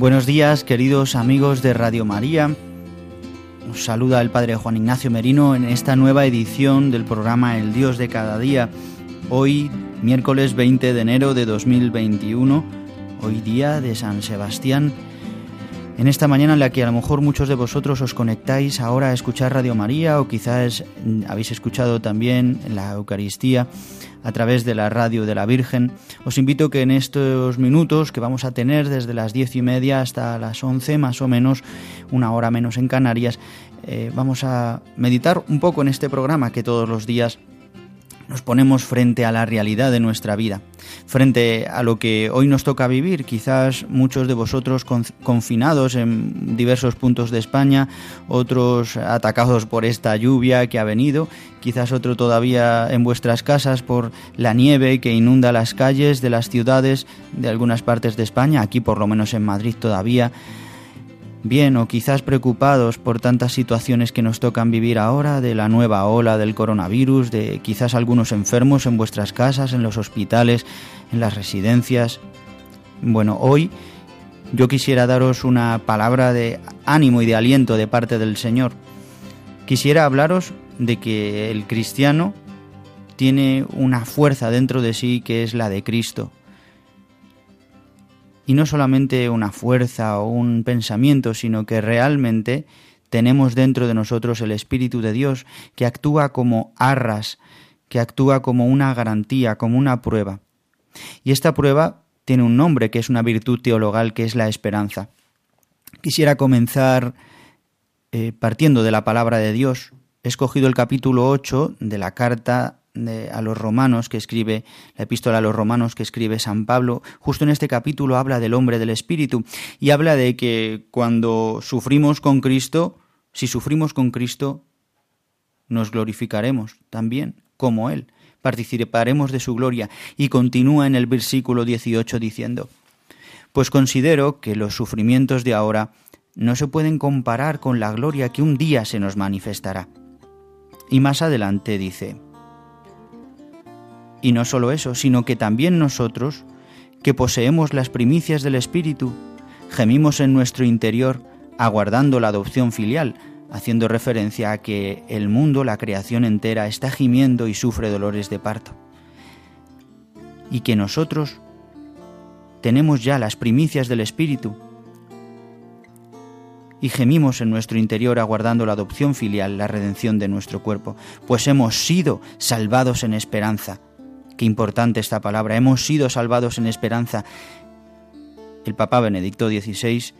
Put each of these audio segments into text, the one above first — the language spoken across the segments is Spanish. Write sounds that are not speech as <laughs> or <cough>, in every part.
Buenos días, queridos amigos de Radio María. Os saluda el Padre Juan Ignacio Merino en esta nueva edición del programa El Dios de cada día. Hoy, miércoles 20 de enero de 2021, hoy día de San Sebastián. En esta mañana en la que a lo mejor muchos de vosotros os conectáis ahora a escuchar Radio María o quizás habéis escuchado también la Eucaristía a través de la radio de la Virgen. Os invito que en estos minutos que vamos a tener desde las diez y media hasta las once más o menos, una hora menos en Canarias, eh, vamos a meditar un poco en este programa que todos los días nos ponemos frente a la realidad de nuestra vida, frente a lo que hoy nos toca vivir. Quizás muchos de vosotros confinados en diversos puntos de España, otros atacados por esta lluvia que ha venido, quizás otro todavía en vuestras casas por la nieve que inunda las calles de las ciudades de algunas partes de España, aquí por lo menos en Madrid todavía bien o quizás preocupados por tantas situaciones que nos tocan vivir ahora, de la nueva ola del coronavirus, de quizás algunos enfermos en vuestras casas, en los hospitales, en las residencias. Bueno, hoy yo quisiera daros una palabra de ánimo y de aliento de parte del Señor. Quisiera hablaros de que el cristiano tiene una fuerza dentro de sí que es la de Cristo y no solamente una fuerza o un pensamiento, sino que realmente tenemos dentro de nosotros el Espíritu de Dios que actúa como arras, que actúa como una garantía, como una prueba. Y esta prueba tiene un nombre que es una virtud teologal que es la esperanza. Quisiera comenzar eh, partiendo de la palabra de Dios. He escogido el capítulo 8 de la carta a los romanos que escribe, la epístola a los romanos que escribe San Pablo, justo en este capítulo habla del hombre del Espíritu y habla de que cuando sufrimos con Cristo, si sufrimos con Cristo, nos glorificaremos también como Él, participaremos de su gloria y continúa en el versículo 18 diciendo, pues considero que los sufrimientos de ahora no se pueden comparar con la gloria que un día se nos manifestará. Y más adelante dice, y no solo eso, sino que también nosotros, que poseemos las primicias del Espíritu, gemimos en nuestro interior aguardando la adopción filial, haciendo referencia a que el mundo, la creación entera, está gimiendo y sufre dolores de parto. Y que nosotros tenemos ya las primicias del Espíritu y gemimos en nuestro interior aguardando la adopción filial, la redención de nuestro cuerpo, pues hemos sido salvados en esperanza Qué importante esta palabra. Hemos sido salvados en esperanza. El Papa Benedicto XVI,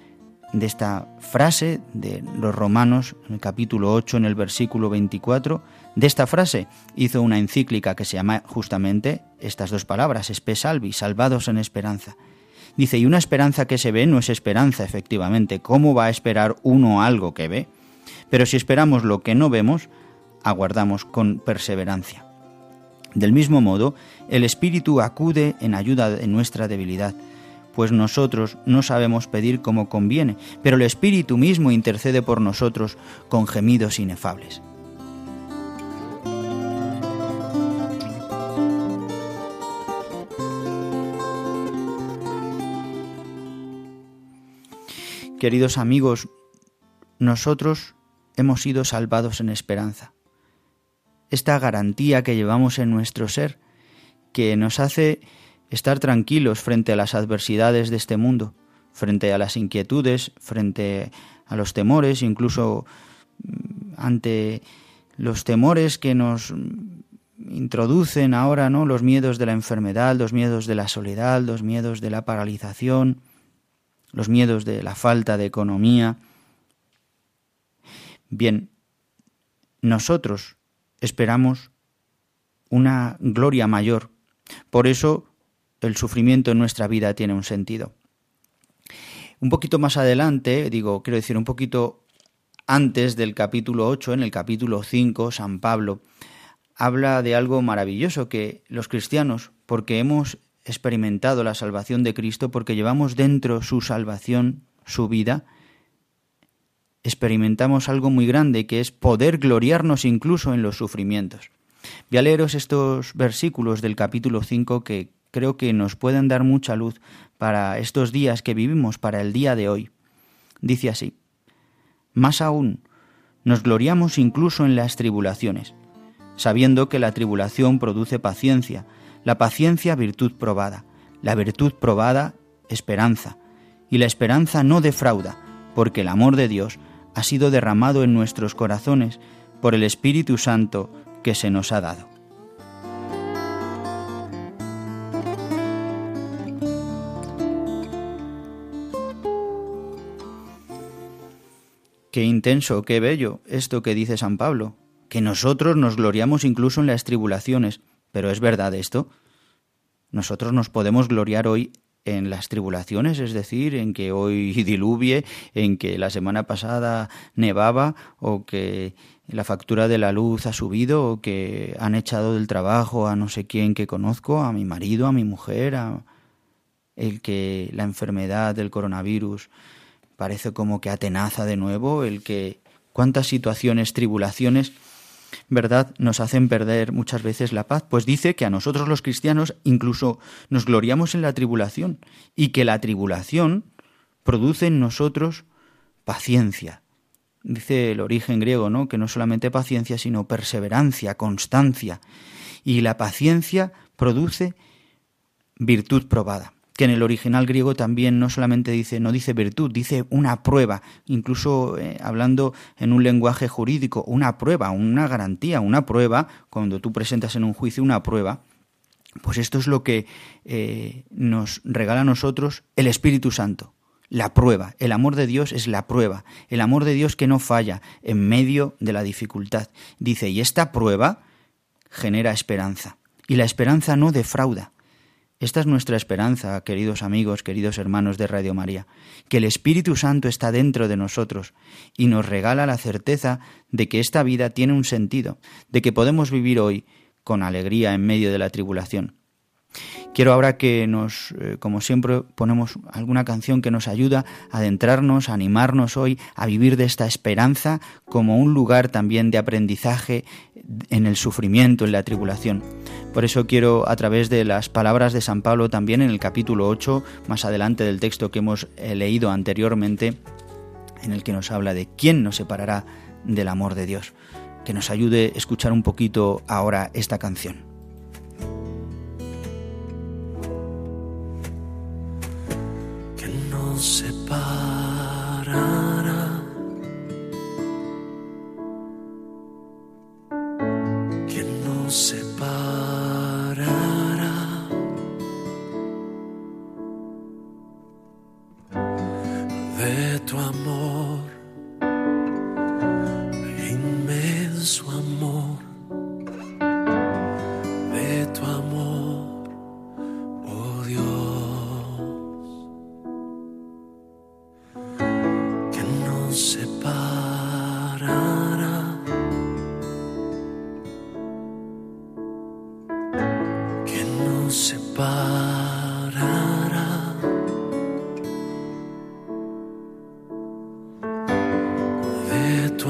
de esta frase de los Romanos, en el capítulo 8, en el versículo 24, de esta frase hizo una encíclica que se llama justamente estas dos palabras, espe salvi, salvados en esperanza. Dice, y una esperanza que se ve no es esperanza, efectivamente. ¿Cómo va a esperar uno algo que ve? Pero si esperamos lo que no vemos, aguardamos con perseverancia. Del mismo modo, el Espíritu acude en ayuda de nuestra debilidad, pues nosotros no sabemos pedir como conviene, pero el Espíritu mismo intercede por nosotros con gemidos inefables. Queridos amigos, nosotros hemos sido salvados en esperanza esta garantía que llevamos en nuestro ser, que nos hace estar tranquilos frente a las adversidades de este mundo, frente a las inquietudes, frente a los temores, incluso mm, ante los temores que nos introducen ahora, ¿no? Los miedos de la enfermedad, los miedos de la soledad, los miedos de la paralización, los miedos de la falta de economía. Bien, nosotros esperamos una gloria mayor. Por eso el sufrimiento en nuestra vida tiene un sentido. Un poquito más adelante, digo, quiero decir, un poquito antes del capítulo 8, en el capítulo 5, San Pablo habla de algo maravilloso que los cristianos, porque hemos experimentado la salvación de Cristo, porque llevamos dentro su salvación, su vida, experimentamos algo muy grande que es poder gloriarnos incluso en los sufrimientos. Voy a leeros estos versículos del capítulo 5 que creo que nos pueden dar mucha luz para estos días que vivimos, para el día de hoy. Dice así, Más aún, nos gloriamos incluso en las tribulaciones, sabiendo que la tribulación produce paciencia, la paciencia virtud probada, la virtud probada esperanza, y la esperanza no defrauda, porque el amor de Dios ha sido derramado en nuestros corazones por el Espíritu Santo que se nos ha dado. Qué intenso, qué bello esto que dice San Pablo, que nosotros nos gloriamos incluso en las tribulaciones, pero ¿es verdad esto? Nosotros nos podemos gloriar hoy en las tribulaciones, es decir, en que hoy <laughs> diluvie, en que la semana pasada nevaba o que la factura de la luz ha subido o que han echado del trabajo a no sé quién que conozco, a mi marido, a mi mujer, a el que la enfermedad del coronavirus parece como que atenaza de nuevo, el que cuántas situaciones, tribulaciones ¿verdad?, nos hacen perder muchas veces la paz, pues dice que a nosotros los cristianos incluso nos gloriamos en la tribulación y que la tribulación produce en nosotros paciencia. Dice el origen griego, ¿no?, que no solamente paciencia, sino perseverancia, constancia. Y la paciencia produce virtud probada que en el original griego también no solamente dice, no dice virtud, dice una prueba, incluso eh, hablando en un lenguaje jurídico, una prueba, una garantía, una prueba, cuando tú presentas en un juicio una prueba, pues esto es lo que eh, nos regala a nosotros el Espíritu Santo, la prueba. El amor de Dios es la prueba, el amor de Dios que no falla en medio de la dificultad. Dice, y esta prueba genera esperanza, y la esperanza no defrauda. Esta es nuestra esperanza, queridos amigos, queridos hermanos de Radio María, que el Espíritu Santo está dentro de nosotros y nos regala la certeza de que esta vida tiene un sentido, de que podemos vivir hoy con alegría en medio de la tribulación. Quiero ahora que nos, eh, como siempre, ponemos alguna canción que nos ayuda a adentrarnos, a animarnos hoy a vivir de esta esperanza como un lugar también de aprendizaje en el sufrimiento, en la tribulación. Por eso quiero, a través de las palabras de San Pablo, también en el capítulo 8, más adelante del texto que hemos eh, leído anteriormente, en el que nos habla de quién nos separará del amor de Dios, que nos ayude a escuchar un poquito ahora esta canción. Separará. Que nos separará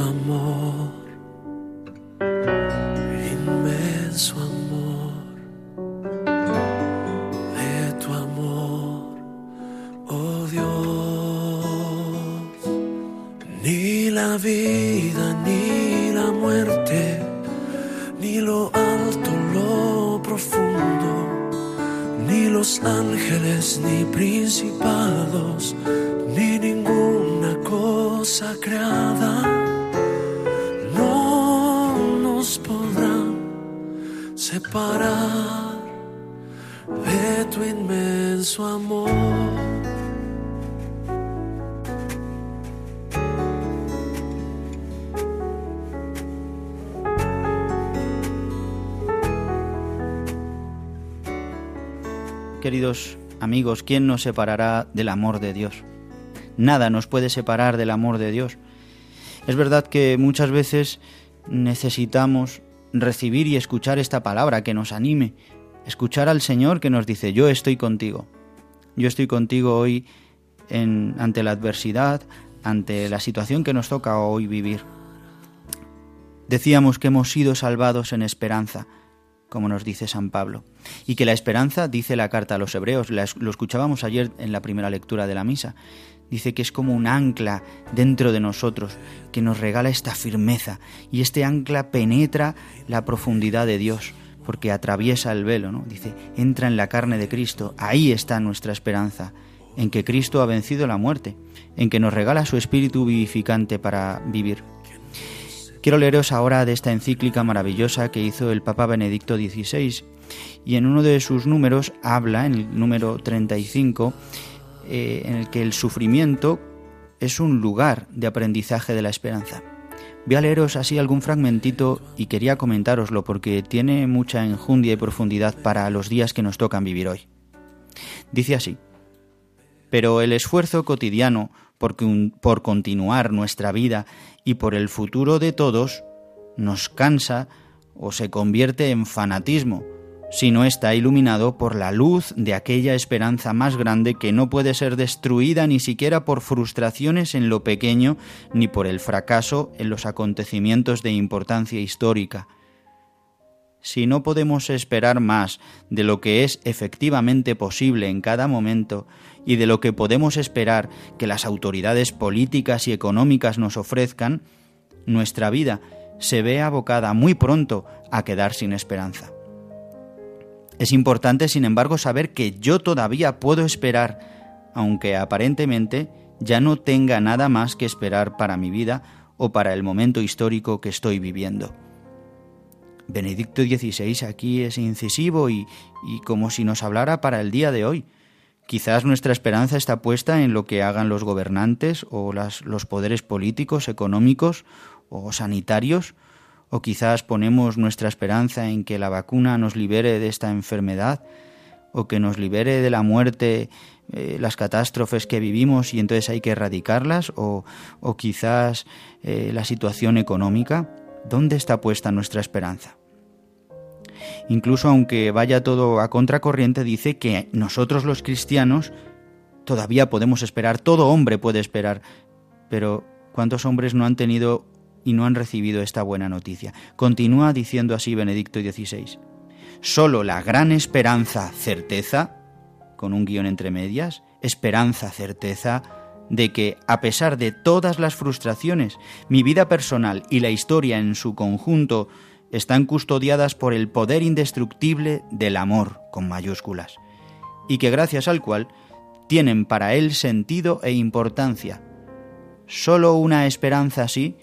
principados, Queridos amigos, ¿quién nos separará del amor de Dios? Nada nos puede separar del amor de Dios. Es verdad que muchas veces necesitamos recibir y escuchar esta palabra que nos anime, escuchar al Señor que nos dice, yo estoy contigo. Yo estoy contigo hoy ante la adversidad, ante la situación que nos toca hoy vivir. Decíamos que hemos sido salvados en esperanza, como nos dice San Pablo, y que la esperanza, dice la carta a los hebreos, lo escuchábamos ayer en la primera lectura de la misa, dice que es como un ancla dentro de nosotros, que nos regala esta firmeza, y este ancla penetra la profundidad de Dios, porque atraviesa el velo, ¿no? Dice, entra en la carne de Cristo, ahí está nuestra esperanza, en que Cristo ha vencido la muerte, en que nos regala su espíritu vivificante para vivir. Quiero leeros ahora de esta encíclica maravillosa que hizo el Papa Benedicto XVI, y en uno de sus números habla, en el número 35, eh, en el que el sufrimiento es un lugar de aprendizaje de la esperanza. Voy a leeros así algún fragmentito y quería comentároslo porque tiene mucha enjundia y profundidad para los días que nos tocan vivir hoy. Dice así, pero el esfuerzo cotidiano por, por continuar nuestra vida y por el futuro de todos nos cansa o se convierte en fanatismo, si no está iluminado por la luz de aquella esperanza más grande que no puede ser destruida ni siquiera por frustraciones en lo pequeño ni por el fracaso en los acontecimientos de importancia histórica. Si no podemos esperar más de lo que es efectivamente posible en cada momento y de lo que podemos esperar que las autoridades políticas y económicas nos ofrezcan, nuestra vida se ve abocada muy pronto a quedar sin esperanza. Es importante, sin embargo, saber que yo todavía puedo esperar, aunque aparentemente ya no tenga nada más que esperar para mi vida o para el momento histórico que estoy viviendo. Benedicto XVI aquí es incisivo y, como si nos hablara para el día de hoy. Quizás nuestra esperanza está puesta en lo que hagan los gobernantes o los poderes políticos, económicos o sanitarios, o quizás ponemos nuestra esperanza en que la vacuna nos libere de esta enfermedad o que nos libere de la muerte eh, las catástrofes que vivimos y entonces hay que erradicarlas o, o quizás eh, la situación económica. ¿Dónde está puesta nuestra esperanza? Incluso aunque vaya todo a contracorriente, dice que nosotros los cristianos todavía podemos esperar, todo hombre puede esperar, pero ¿cuántos hombres no han tenido y no han recibido esta buena noticia. Continúa diciendo así Benedicto XVI. Solo la gran esperanza, certeza, con un guion entre medias, esperanza, certeza, de que, a pesar de todas las frustraciones, mi vida personal y la historia en su conjunto están custodiadas por el poder indestructible del amor, con mayúsculas, y que gracias al cual tienen para él sentido e importancia. Solo una esperanza así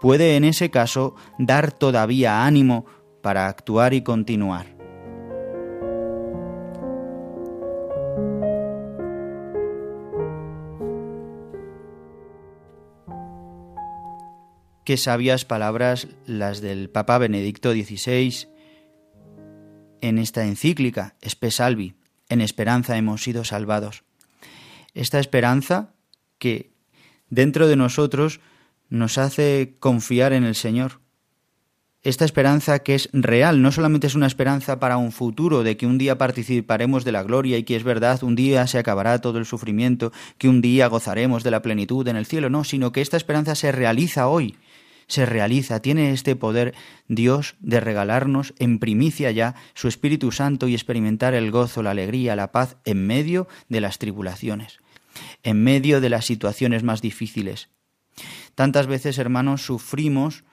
puede en ese caso dar todavía ánimo para actuar y continuar. Qué sabias palabras las del Papa Benedicto XVI en esta encíclica, Espe Salvi, en esperanza hemos sido salvados. Esta esperanza que dentro de nosotros nos hace confiar en el Señor. Esta esperanza que es real, no solamente es una esperanza para un futuro, de que un día participaremos de la gloria y que es verdad, un día se acabará todo el sufrimiento, que un día gozaremos de la plenitud en el cielo, no, sino que esta esperanza se realiza hoy, se realiza, tiene este poder Dios de regalarnos en primicia ya su Espíritu Santo y experimentar el gozo, la alegría, la paz en medio de las tribulaciones, en medio de las situaciones más difíciles, Tantas veces, hermanos, sufrimos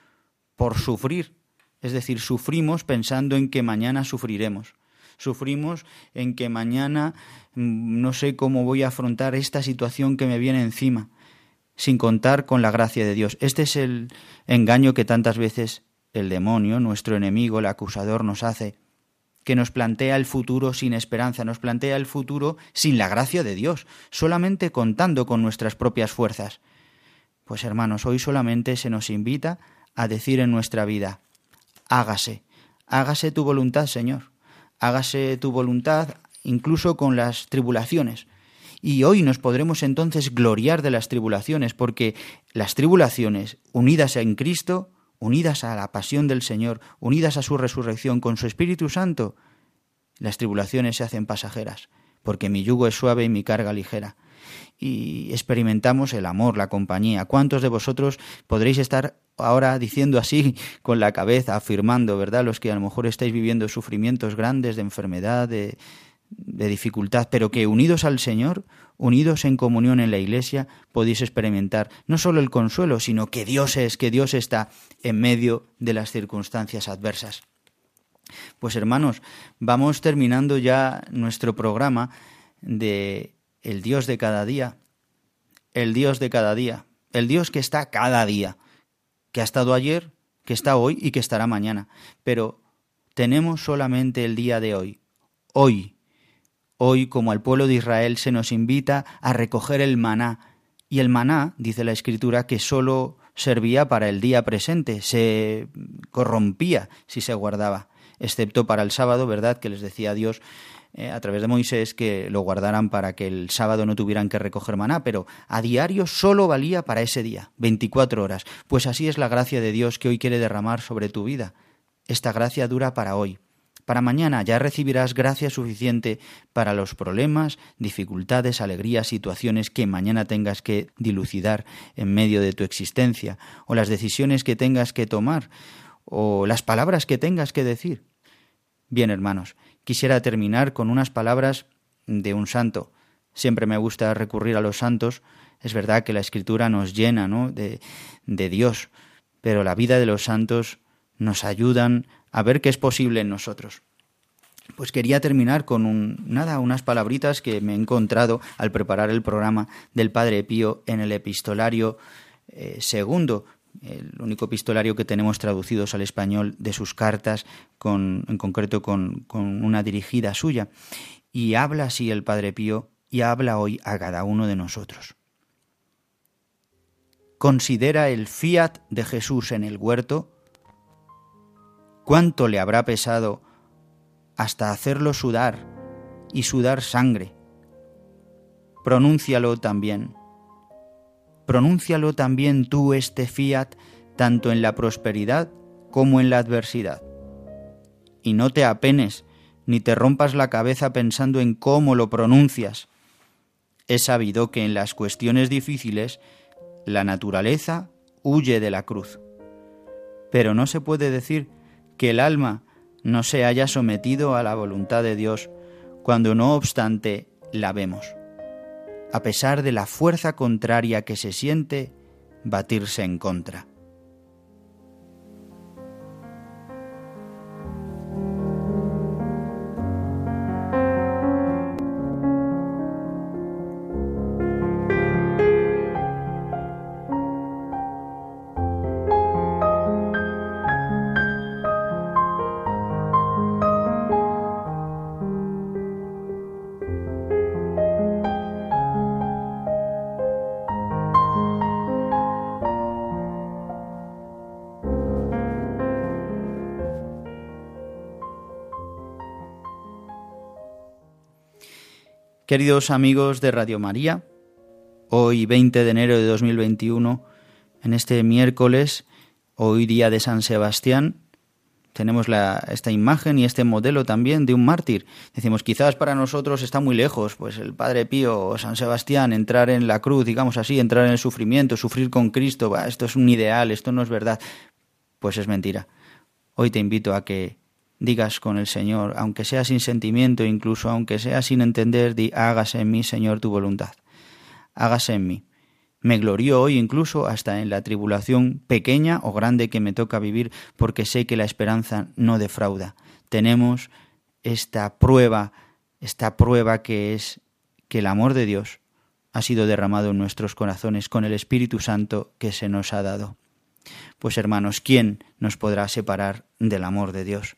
por sufrir, es decir, sufrimos pensando en que mañana sufriremos. Sufrimos en que mañana mm, no sé cómo voy a afrontar esta situación que me viene encima. Sin contar con la gracia de Dios. Este es el engaño que tantas veces el demonio, nuestro enemigo, el acusador, nos hace, que nos plantea el futuro sin esperanza, nos plantea el futuro sin la gracia de Dios, solamente contando con nuestras propias fuerzas. Pues hermanos, hoy solamente se nos invita a decir en nuestra vida, hágase, hágase tu voluntad, Señor, hágase tu voluntad incluso con las tribulaciones. Y hoy nos podremos entonces gloriar de las tribulaciones, porque las tribulaciones, unidas en Cristo, unidas a la pasión del Señor, unidas a su resurrección con su Espíritu Santo, las tribulaciones se hacen pasajeras, porque mi yugo es suave y mi carga ligera. Y experimentamos el amor, la compañía. ¿Cuántos de vosotros podréis estar ahora diciendo así con la cabeza, afirmando, ¿verdad? Los que a lo mejor estáis viviendo sufrimientos grandes de enfermedad, de, de dificultad, pero que unidos al Señor, unidos en comunión en la Iglesia, podéis experimentar no solo el consuelo, sino que Dios es, que Dios está en medio de las circunstancias adversas. Pues hermanos, vamos terminando ya nuestro programa de el Dios de cada día, el Dios de cada día, el Dios que está cada día, que ha estado ayer, que está hoy y que estará mañana. Pero tenemos solamente el día de hoy, hoy, Hoy, como al pueblo de Israel, se nos invita a recoger el maná. Y el maná, dice la Escritura, que sólo servía para el día presente, se corrompía si se guardaba, excepto para el sábado, ¿verdad? Que les decía Dios eh, a través de Moisés que lo guardaran para que el sábado no tuvieran que recoger maná, pero a diario solo valía para ese día, 24 horas. Pues así es la gracia de Dios que hoy quiere derramar sobre tu vida. Esta gracia dura para hoy, para mañana ya recibirás gracia suficiente para los problemas, dificultades, alegrías, situaciones que mañana tengas que dilucidar en medio de tu existencia, o las decisiones que tengas que tomar, o las palabras que tengas que decir. Bien, hermanos, quisiera terminar con unas palabras de un santo. Siempre me gusta recurrir a los santos. Es verdad que la escritura nos llena ¿no? de, de Dios, pero la vida de los santos nos ayudan a ver qué es posible en nosotros. Pues quería terminar con nada, unas palabritas que me he encontrado al preparar el programa del Padre Pío en el epistolario eh, segundo, el único epistolario que tenemos traducidos al español de sus cartas, con, en concreto con, con una dirigida suya. Y habla así el Padre Pío y habla hoy a cada uno de nosotros. Considera el fiat de Jesús en el huerto cuánto le habrá pesado hasta hacerlo sudar y sudar sangre. Pronúncialo también. Pronúncialo también tú este fiat tanto en la prosperidad como en la adversidad. Y no te apenes ni te rompas la cabeza pensando en cómo lo pronuncias. He sabido que en las cuestiones difíciles la naturaleza huye de la cruz. Pero no se puede decir que el alma no se haya sometido a la voluntad de Dios cuando no obstante la vemos, a pesar de la fuerza contraria que se siente batirse en contra. Queridos amigos de Radio María, hoy 20 de enero de 2021, en este miércoles, hoy día de San Sebastián, tenemos esta imagen y este modelo también de un mártir. Decimos, quizás para nosotros está muy lejos, pues el Padre Pío o San Sebastián, entrar en la cruz, digamos así, entrar en el sufrimiento, sufrir con Cristo, esto es un ideal, esto no es verdad. Pues es mentira. Hoy te invito a que digas con el Señor, aunque sea sin sentimiento, incluso aunque sea sin entender, di, hágase en mí, Señor, tu voluntad. Hágase en mí. Me glorío hoy incluso hasta en la tribulación pequeña o grande que me toca vivir, porque sé que la esperanza no defrauda. Tenemos esta prueba, esta prueba que es que el amor de Dios ha sido derramado en nuestros corazones con el Espíritu Santo que se nos ha dado. Pues hermanos, ¿quién nos podrá separar del amor de Dios?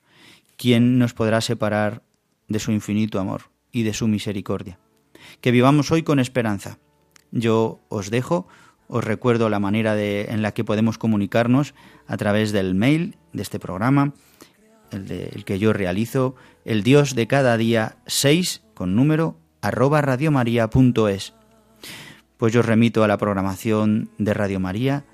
¿Quién nos podrá separar de su infinito amor y de su misericordia? Que vivamos hoy con esperanza. Yo os dejo, os recuerdo la manera de, en la que podemos comunicarnos a través del mail de este programa, el, que yo realizo, el Dios de cada día 6 con número arroba radiomaria.es. Pues yo os remito a la programación de Radio María.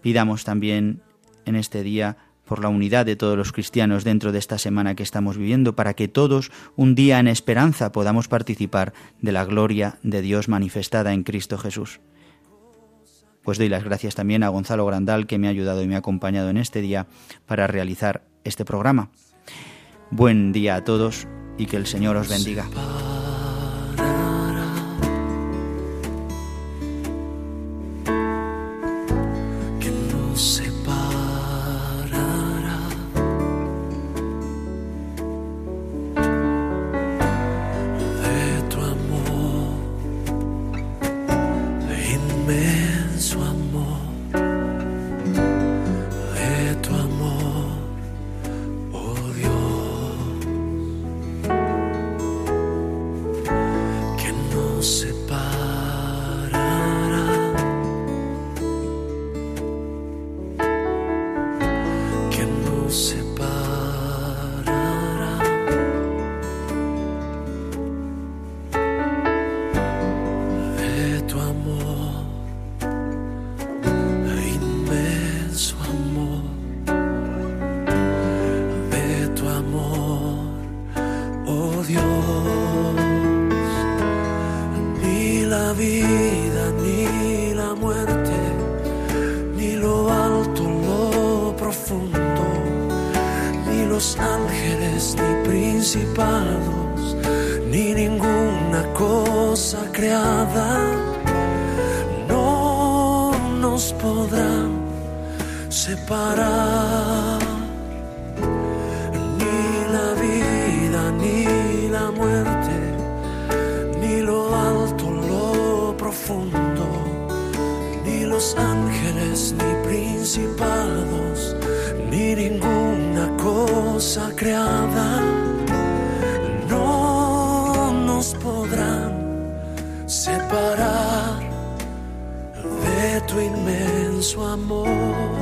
Pidamos también en este día por la unidad de todos los cristianos dentro de esta semana que estamos viviendo, para que todos, un día en esperanza, podamos participar de la gloria de Dios manifestada en Cristo Jesús. Pues doy las gracias también a Gonzalo Grandal, que me ha ayudado y me ha acompañado en este día para realizar este programa. Buen día a todos y que el Señor os bendiga. ni los ángeles, ni principados, ni ninguna cosa creada, no nos podrán separar de tu inmenso amor.